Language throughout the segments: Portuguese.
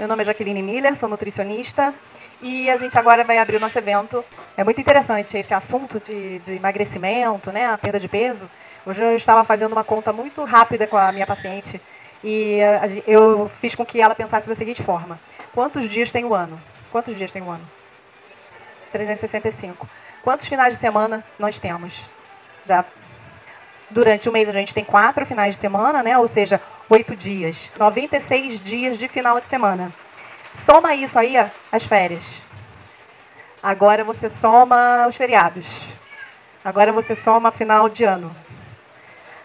Meu nome é Jaqueline Miller, sou nutricionista e a gente agora vai abrir o nosso evento. É muito interessante esse assunto de, de emagrecimento, né, a perda de peso. Hoje eu estava fazendo uma conta muito rápida com a minha paciente e eu fiz com que ela pensasse da seguinte forma: quantos dias tem o ano? Quantos dias tem o ano? 365. Quantos finais de semana nós temos? Já durante o mês a gente tem quatro finais de semana, né? Ou seja, oito dias. 96 dias de final de semana. Soma isso aí, as férias. Agora você soma os feriados. Agora você soma final de ano.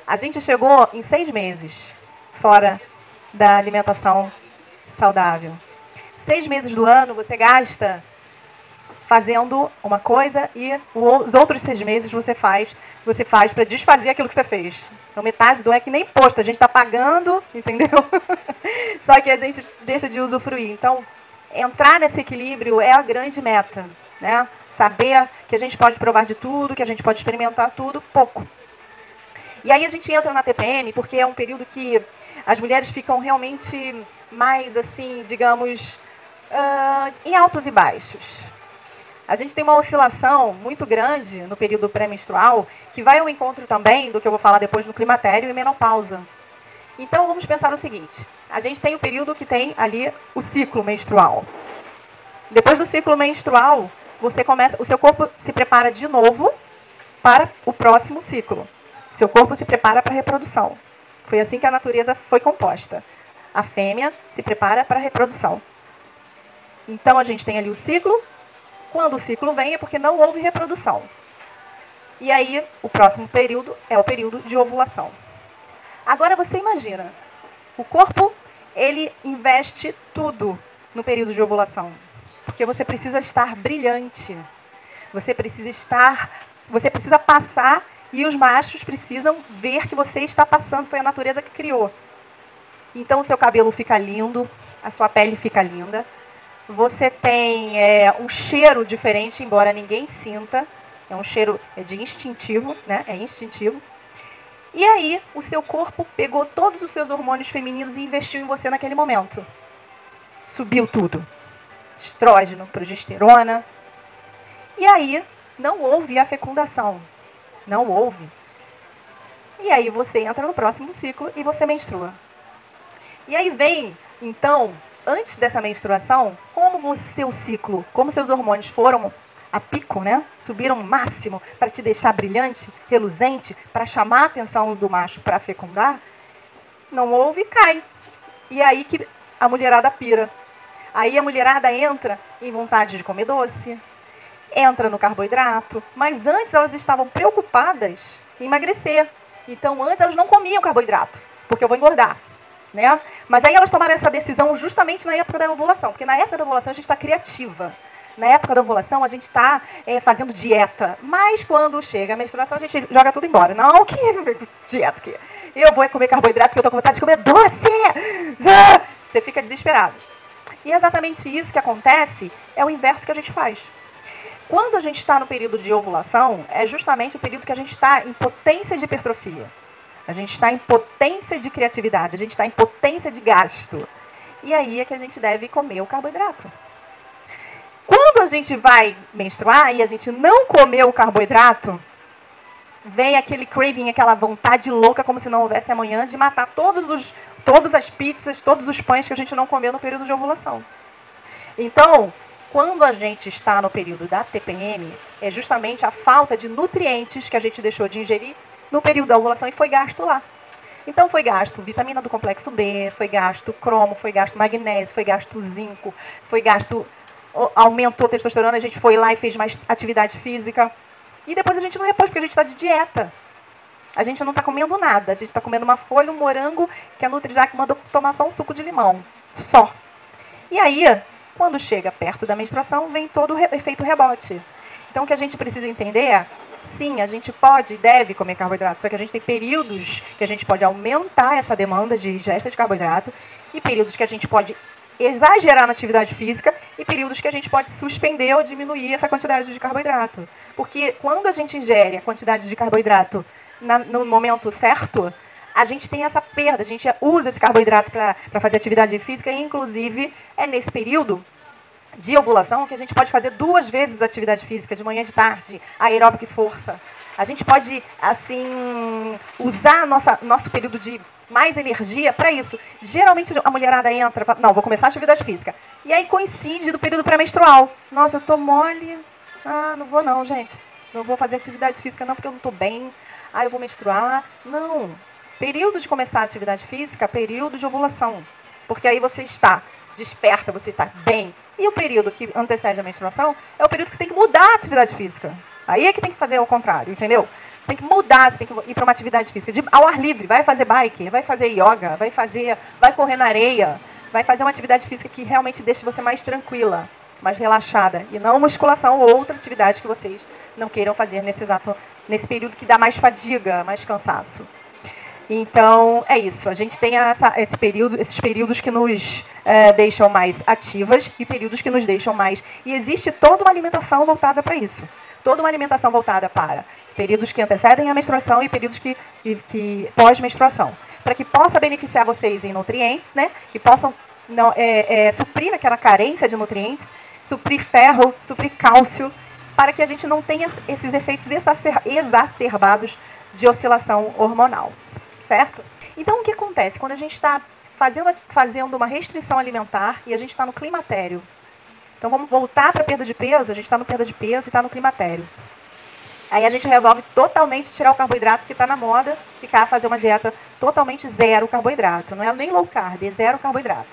A gente chegou em seis meses fora da alimentação saudável. Seis meses do ano você gasta fazendo uma coisa e os outros seis meses você faz você faz para desfazer aquilo que você fez. Então metade do é que nem imposto, a gente está pagando, entendeu? Só que a gente deixa de usufruir. Então, entrar nesse equilíbrio é a grande meta, né? Saber que a gente pode provar de tudo, que a gente pode experimentar tudo, pouco. E aí a gente entra na TPM porque é um período que as mulheres ficam realmente mais assim, digamos, uh, em altos e baixos. A gente tem uma oscilação muito grande no período pré-menstrual, que vai ao encontro também do que eu vou falar depois no climatério e menopausa. Então vamos pensar o seguinte: a gente tem o período que tem ali o ciclo menstrual. Depois do ciclo menstrual, você começa, o seu corpo se prepara de novo para o próximo ciclo. Seu corpo se prepara para a reprodução. Foi assim que a natureza foi composta. A fêmea se prepara para a reprodução. Então a gente tem ali o ciclo, quando o ciclo vem é porque não houve reprodução. E aí, o próximo período é o período de ovulação. Agora você imagina, o corpo, ele investe tudo no período de ovulação. Porque você precisa estar brilhante. Você precisa estar, você precisa passar e os machos precisam ver que você está passando, foi a natureza que criou. Então o seu cabelo fica lindo, a sua pele fica linda, você tem é, um cheiro diferente, embora ninguém sinta. É um cheiro é de instintivo, né? É instintivo. E aí, o seu corpo pegou todos os seus hormônios femininos e investiu em você naquele momento. Subiu tudo. Estrógeno, progesterona. E aí, não houve a fecundação. Não houve. E aí você entra no próximo ciclo e você menstrua. E aí vem, então, antes dessa menstruação, como seu ciclo, como seus hormônios foram a pico, né? Subiram máximo para te deixar brilhante, reluzente, para chamar a atenção do macho para fecundar, não houve e cai. E aí que a mulherada pira. Aí a mulherada entra em vontade de comer doce, entra no carboidrato, mas antes elas estavam preocupadas em emagrecer. Então antes elas não comiam carboidrato, porque eu vou engordar. Né? Mas aí elas tomaram essa decisão justamente na época da ovulação, porque na época da ovulação a gente está criativa. Na época da ovulação a gente está é, fazendo dieta, mas quando chega a menstruação a gente joga tudo embora. Não, que dieta que eu vou comer carboidrato porque eu estou com vontade de comer doce. Você fica desesperado. E é exatamente isso que acontece, é o inverso que a gente faz. Quando a gente está no período de ovulação, é justamente o período que a gente está em potência de hipertrofia. A gente está em potência de criatividade, a gente está em potência de gasto. E aí é que a gente deve comer o carboidrato. Quando a gente vai menstruar e a gente não comeu o carboidrato, vem aquele craving, aquela vontade louca, como se não houvesse amanhã, de matar todos os, todas as pizzas, todos os pães que a gente não comeu no período de ovulação. Então, quando a gente está no período da TPM, é justamente a falta de nutrientes que a gente deixou de ingerir no período da ovulação e foi gasto lá. Então foi gasto vitamina do complexo B, foi gasto cromo, foi gasto magnésio, foi gasto zinco, foi gasto aumentou a testosterona, a gente foi lá e fez mais atividade física. E depois a gente não repôs porque a gente está de dieta. A gente não está comendo nada. A gente está comendo uma folha, um morango, que a Nutrijac mandou tomar só um suco de limão. Só. E aí, quando chega perto da menstruação, vem todo o efeito rebote. Então, o que a gente precisa entender é sim, a gente pode e deve comer carboidrato, só que a gente tem períodos que a gente pode aumentar essa demanda de ingesta de carboidrato e períodos que a gente pode exagerar na atividade física e períodos que a gente pode suspender ou diminuir essa quantidade de carboidrato. Porque quando a gente ingere a quantidade de carboidrato na, no momento certo, a gente tem essa perda, a gente usa esse carboidrato para fazer atividade física, e inclusive é nesse período de ovulação que a gente pode fazer duas vezes atividade física, de manhã e de tarde, aeróbica e força. A gente pode, assim, usar nossa, nosso período de mais energia para isso. Geralmente a mulherada entra, fala, não, vou começar a atividade física. E aí coincide do período pré-menstrual. Nossa, eu tô mole. Ah, não vou não, gente. Não vou fazer atividade física não, porque eu não tô bem. Ah, eu vou menstruar. Não. Período de começar a atividade física, período de ovulação. Porque aí você está desperta, você está bem. E o período que antecede a menstruação é o período que tem que mudar a atividade física. Aí é que tem que fazer o contrário, entendeu? Você tem que mudar, você tem que ir para uma atividade física de, ao ar livre. Vai fazer bike, vai fazer yoga, vai fazer, vai correr na areia, vai fazer uma atividade física que realmente deixe você mais tranquila, mais relaxada e não musculação ou outra atividade que vocês não queiram fazer nesse exato nesse período que dá mais fadiga, mais cansaço. Então, é isso. A gente tem essa, esse período, esses períodos que nos é, deixam mais ativas e períodos que nos deixam mais. E existe toda uma alimentação voltada para isso toda uma alimentação voltada para períodos que antecedem a menstruação e períodos que, que, que pós-menstruação, para que possa beneficiar vocês em nutrientes, né? Que possam não, é, é, suprir aquela carência de nutrientes, suprir ferro, suprir cálcio, para que a gente não tenha esses efeitos exacerbados de oscilação hormonal, certo? Então, o que acontece quando a gente está fazendo, fazendo uma restrição alimentar e a gente está no climatério, então vamos voltar para a perda de peso, a gente está no perda de peso e está no climatério. Aí a gente resolve totalmente tirar o carboidrato que está na moda, ficar fazer uma dieta totalmente zero carboidrato. Não é nem low carb, é zero carboidrato.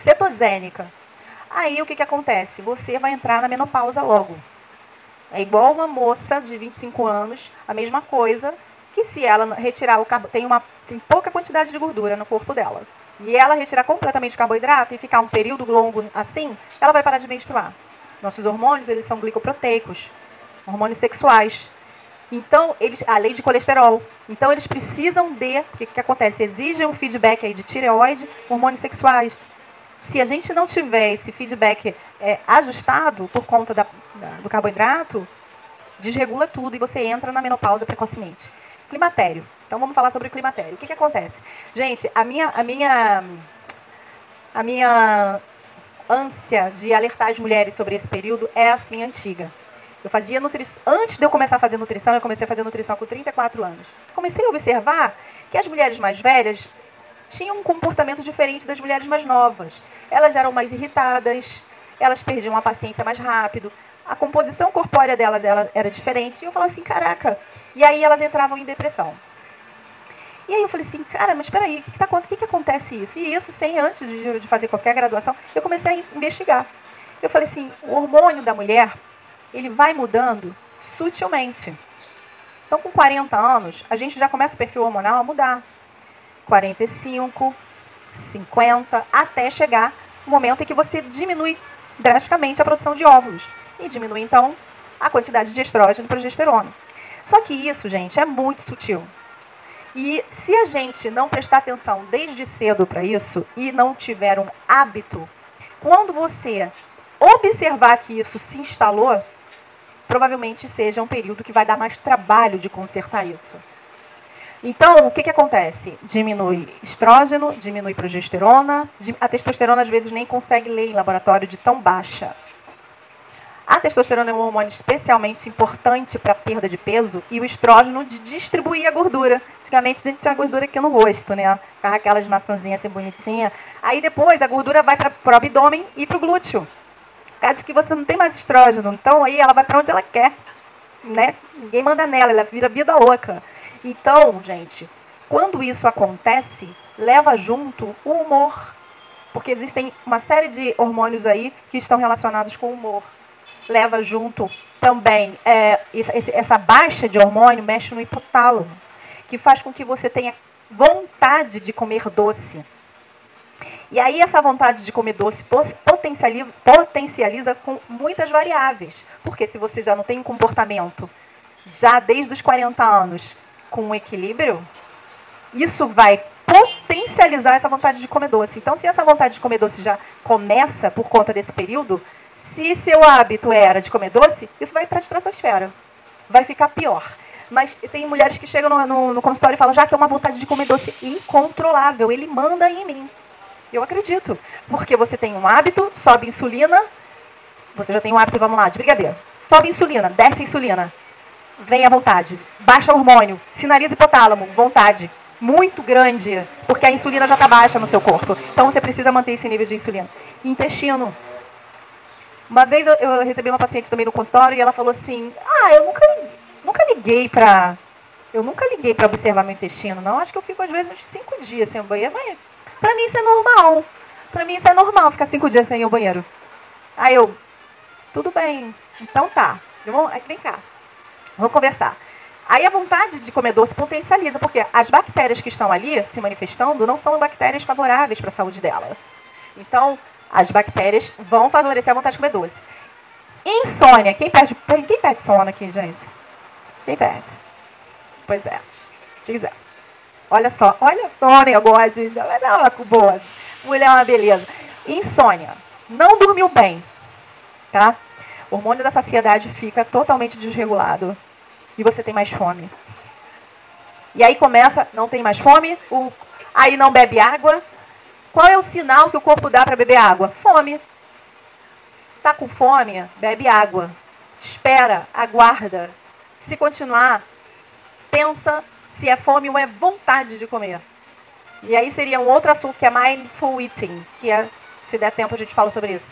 Cetogênica. Aí o que, que acontece? Você vai entrar na menopausa logo. É igual uma moça de 25 anos, a mesma coisa, que se ela retirar o carboidrato, tem, uma, tem pouca quantidade de gordura no corpo dela e ela retirar completamente o carboidrato e ficar um período longo assim, ela vai parar de menstruar. Nossos hormônios, eles são glicoproteicos, hormônios sexuais. Então, eles, além de colesterol. Então, eles precisam de, o que, que acontece? Exigem um feedback aí de tireoide, hormônios sexuais. Se a gente não tiver esse feedback é, ajustado por conta da, da, do carboidrato, desregula tudo e você entra na menopausa precocemente. Climatério. Então vamos falar sobre o climatério. O que, que acontece? Gente, a minha, a minha, a minha ânsia de alertar as mulheres sobre esse período é assim antiga. Eu fazia nutrição. Antes de eu começar a fazer nutrição, eu comecei a fazer nutrição com 34 anos. Comecei a observar que as mulheres mais velhas tinham um comportamento diferente das mulheres mais novas. Elas eram mais irritadas, elas perdiam a paciência mais rápido, a composição corpórea delas era diferente. E eu falava assim, caraca. E aí elas entravam em depressão. E aí eu falei assim, cara, mas espera aí, o que, que, tá, que, que acontece isso? E isso sem antes de, de fazer qualquer graduação, eu comecei a investigar. Eu falei assim, o hormônio da mulher, ele vai mudando sutilmente. Então, com 40 anos, a gente já começa o perfil hormonal a mudar. 45, 50, até chegar o momento em que você diminui drasticamente a produção de óvulos. E diminui, então, a quantidade de estrógeno e progesterona. Só que isso, gente, é muito sutil. E se a gente não prestar atenção desde cedo para isso e não tiver um hábito, quando você observar que isso se instalou, provavelmente seja um período que vai dar mais trabalho de consertar isso. Então, o que, que acontece? Diminui estrógeno, diminui progesterona, a testosterona às vezes nem consegue ler em laboratório de tão baixa. A testosterona é um hormônio especialmente importante para a perda de peso e o estrógeno de distribuir a gordura. Antigamente a gente tinha gordura aqui no rosto, né? Ficava aquelas maçãzinhas assim bonitinhas. Aí depois a gordura vai para o abdômen e para o glúteo. Por causa que você não tem mais estrógeno. Então aí ela vai para onde ela quer. Né? Ninguém manda nela, ela vira vida louca. Então, gente, quando isso acontece, leva junto o humor. Porque existem uma série de hormônios aí que estão relacionados com o humor leva junto também é, essa baixa de hormônio mexe no hipotálamo, que faz com que você tenha vontade de comer doce. E aí essa vontade de comer doce potencializa, potencializa com muitas variáveis. Porque se você já não tem um comportamento, já desde os 40 anos, com um equilíbrio, isso vai potencializar essa vontade de comer doce. Então, se essa vontade de comer doce já começa por conta desse período, se seu hábito era de comer doce, isso vai para a estratosfera. Vai ficar pior. Mas tem mulheres que chegam no, no, no consultório e falam, já que é uma vontade de comer doce incontrolável, ele manda em mim. Eu acredito. Porque você tem um hábito, sobe insulina, você já tem um hábito, vamos lá, de brigadeiro. Sobe insulina, desce insulina. Vem à vontade. Baixa hormônio, sinaliza hipotálamo, vontade. Muito grande, porque a insulina já está baixa no seu corpo. Então você precisa manter esse nível de insulina. Intestino. Uma vez eu, eu recebi uma paciente também no consultório e ela falou assim: Ah, eu nunca, nunca liguei para. Eu nunca liguei para observar meu intestino, não. Acho que eu fico às vezes uns cinco dias sem o banheiro. Mas para mim isso é normal. Para mim isso é normal ficar cinco dias sem ao banheiro. Aí eu, tudo bem, então tá. Aí, vem cá, vamos conversar. Aí a vontade de comer doce potencializa, porque as bactérias que estão ali se manifestando não são bactérias favoráveis para a saúde dela. Então, as bactérias vão favorecer a vontade de comer doce. Insônia. Quem perde, quem perde sono aqui, gente? Quem perde? Pois é. Pois é. Olha só, olha só o negócio. Olha uma boa. Mulher é uma beleza. Insônia. Não dormiu bem. Tá? O hormônio da saciedade fica totalmente desregulado. E você tem mais fome. E aí começa, não tem mais fome, o, aí não bebe água. Qual é o sinal que o corpo dá para beber água? Fome. Tá com fome? Bebe água. Espera, aguarda. Se continuar, pensa se é fome ou é vontade de comer. E aí seria um outro assunto que é mindful eating, que é, se der tempo a gente fala sobre isso.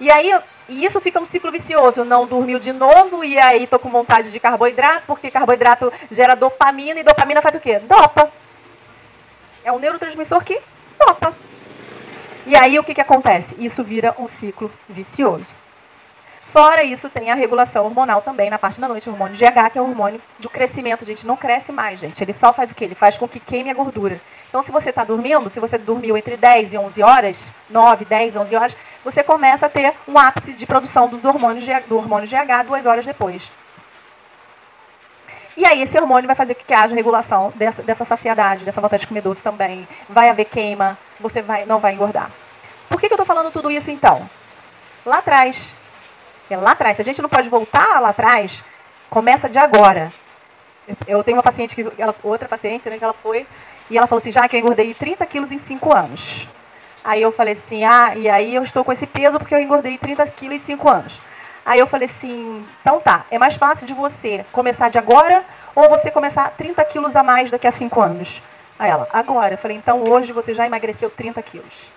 E aí, e isso fica um ciclo vicioso. Não dormiu de novo e aí tô com vontade de carboidrato, porque carboidrato gera dopamina e dopamina faz o quê? Dopa. É um neurotransmissor que dopa. E aí o que, que acontece? Isso vira um ciclo vicioso. Fora isso, tem a regulação hormonal também na parte da noite, o hormônio GH, que é o hormônio do crescimento. Gente não cresce mais, gente. Ele só faz o quê? Ele faz com que queime a gordura. Então, se você está dormindo, se você dormiu entre 10 e 11 horas, 9, 10, 11 horas, você começa a ter um ápice de produção do hormônio, do hormônio GH duas horas depois. E aí esse hormônio vai fazer com que haja regulação dessa, dessa saciedade, dessa vontade de comer doce também. Vai haver queima, você vai, não vai engordar. Por que, que eu estou falando tudo isso então? Lá atrás, é lá atrás. Se a gente não pode voltar lá atrás, começa de agora. Eu tenho uma paciente, que ela, outra paciente, né, que ela foi, e ela falou assim, já que eu engordei 30 quilos em 5 anos. Aí eu falei assim, ah, e aí eu estou com esse peso porque eu engordei 30 quilos em 5 anos. Aí eu falei assim, então tá, é mais fácil de você começar de agora ou você começar 30 quilos a mais daqui a 5 anos? Aí ela, agora. Eu falei, então hoje você já emagreceu 30 quilos.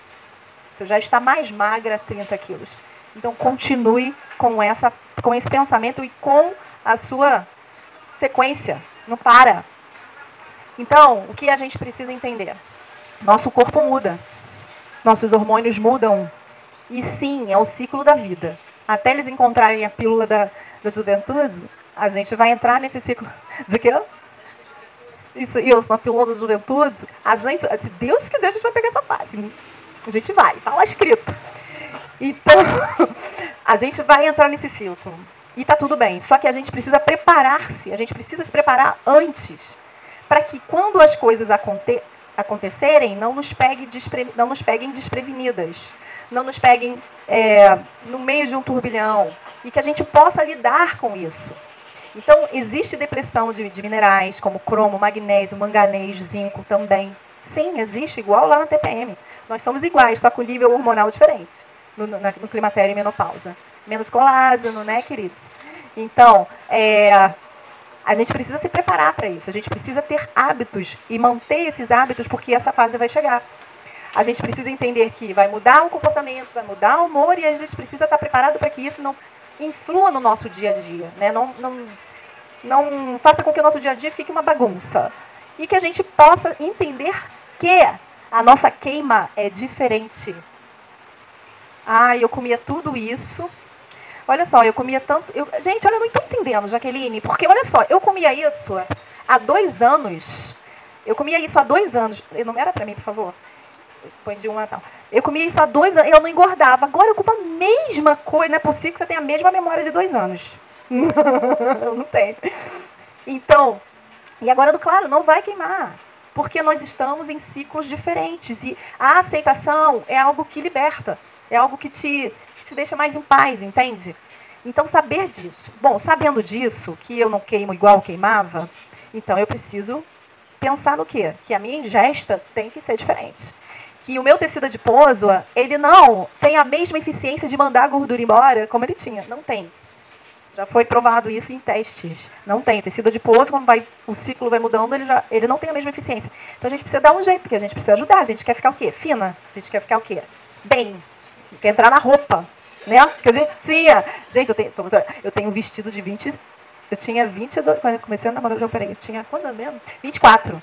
Você já está mais magra 30 quilos. Então continue com, essa, com esse pensamento e com a sua sequência. Não para. Então, o que a gente precisa entender? Nosso corpo muda. Nossos hormônios mudam. E sim, é o ciclo da vida. Até eles encontrarem a pílula da, da juventude, a gente vai entrar nesse ciclo de quê? Isso, isso, na pílula da juventude. A gente, se Deus quiser, a gente vai pegar essa fase. A gente vai, está lá escrito. Então, a gente vai entrar nesse ciclo. E está tudo bem. Só que a gente precisa preparar-se, a gente precisa se preparar antes. Para que quando as coisas aconte acontecerem, não nos, pegue não nos peguem desprevenidas. Não nos peguem é, no meio de um turbilhão. E que a gente possa lidar com isso. Então, existe depressão de, de minerais, como cromo, magnésio, manganês, zinco também. Sim, existe, igual lá na TPM. Nós somos iguais, só com nível hormonal diferente no, na, no climatério e menopausa. Menos colágeno, né, queridos? Então, é, a gente precisa se preparar para isso. A gente precisa ter hábitos e manter esses hábitos porque essa fase vai chegar. A gente precisa entender que vai mudar o comportamento, vai mudar o humor e a gente precisa estar preparado para que isso não influa no nosso dia a dia, né? Não, não, não faça com que o nosso dia a dia fique uma bagunça. E que a gente possa entender que a nossa queima é diferente ah, eu comia tudo isso. Olha só, eu comia tanto. Eu... Gente, olha, eu não estou entendendo, Jaqueline, porque olha só, eu comia isso há dois anos. Eu comia isso há dois anos. Não era para mim, por favor. Põe de um a tal. Eu comia isso há dois anos, eu não engordava. Agora eu como a mesma coisa. Não é possível que você tenha a mesma memória de dois anos. não tem. Então, e agora, claro, não vai queimar. Porque nós estamos em ciclos diferentes. E a aceitação é algo que liberta. É algo que te, que te deixa mais em paz, entende? Então, saber disso. Bom, sabendo disso, que eu não queimo igual queimava, então eu preciso pensar no quê? Que a minha ingesta tem que ser diferente. Que o meu tecido adiposo, ele não tem a mesma eficiência de mandar a gordura embora como ele tinha. Não tem. Já foi provado isso em testes. Não tem. Tecido adiposo, quando vai, o ciclo vai mudando, ele, já, ele não tem a mesma eficiência. Então a gente precisa dar um jeito, porque a gente precisa ajudar. A gente quer ficar o quê? Fina. A gente quer ficar o quê? Bem. Quer entrar na roupa. Né? Porque a gente tinha. Gente, eu tenho, eu tenho um vestido de 20. Eu tinha 22. Quando eu comecei a namorar, eu peraí, eu tinha quantos mesmo? 24.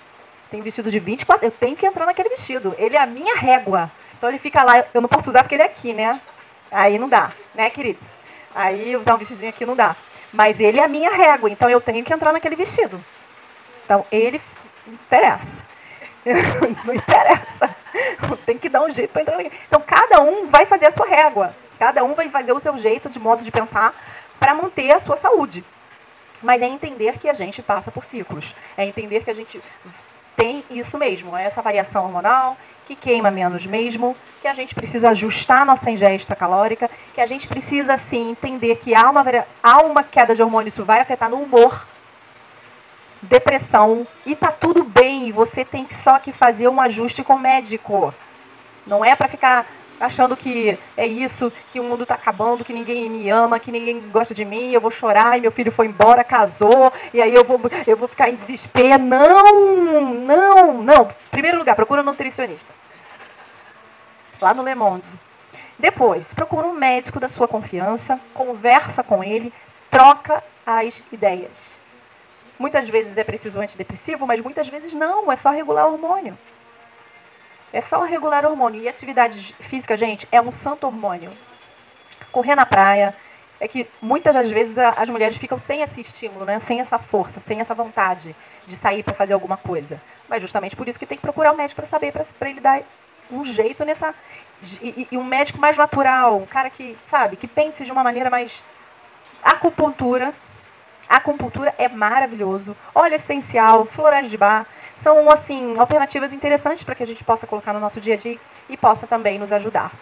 Tenho vestido de 24. Eu tenho que entrar naquele vestido. Ele é a minha régua. Então ele fica lá. Eu não posso usar porque ele é aqui, né? Aí não dá, né, queridos? Aí usar um vestidinho aqui não dá. Mas ele é a minha régua, então eu tenho que entrar naquele vestido. Então ele interessa. não interessa. Tem que dar um jeito para entrar naquele. Então cada um vai fazer a sua régua. Cada um vai fazer o seu jeito de modo de pensar para manter a sua saúde. Mas é entender que a gente passa por ciclos. É entender que a gente tem isso mesmo, é essa variação hormonal, que queima menos mesmo, que a gente precisa ajustar nossa ingesta calórica, que a gente precisa sim entender que há uma, há uma queda de hormônio, isso vai afetar no humor, depressão, e tá tudo bem, você tem só que fazer um ajuste com o médico. Não é para ficar achando que é isso, que o mundo está acabando, que ninguém me ama, que ninguém gosta de mim, eu vou chorar e meu filho foi embora, casou, e aí eu vou, eu vou ficar em desespero. Não, não, não. Primeiro lugar, procura um nutricionista. Lá no Le Monde. Depois, procura um médico da sua confiança, conversa com ele, troca as ideias. Muitas vezes é preciso um antidepressivo, mas muitas vezes não, é só regular o hormônio. É só regular o hormônio. E atividade física, gente, é um santo hormônio. Correr na praia, é que muitas das vezes as mulheres ficam sem esse estímulo, né? sem essa força, sem essa vontade de sair para fazer alguma coisa. Mas justamente por isso que tem que procurar um médico para saber, para ele dar um jeito nessa. E, e, um médico mais natural, um cara que, sabe, que pense de uma maneira mais. Acupuntura. Acupuntura é maravilhoso. Óleo essencial, florais de bar são assim alternativas interessantes para que a gente possa colocar no nosso dia a dia e possa também nos ajudar.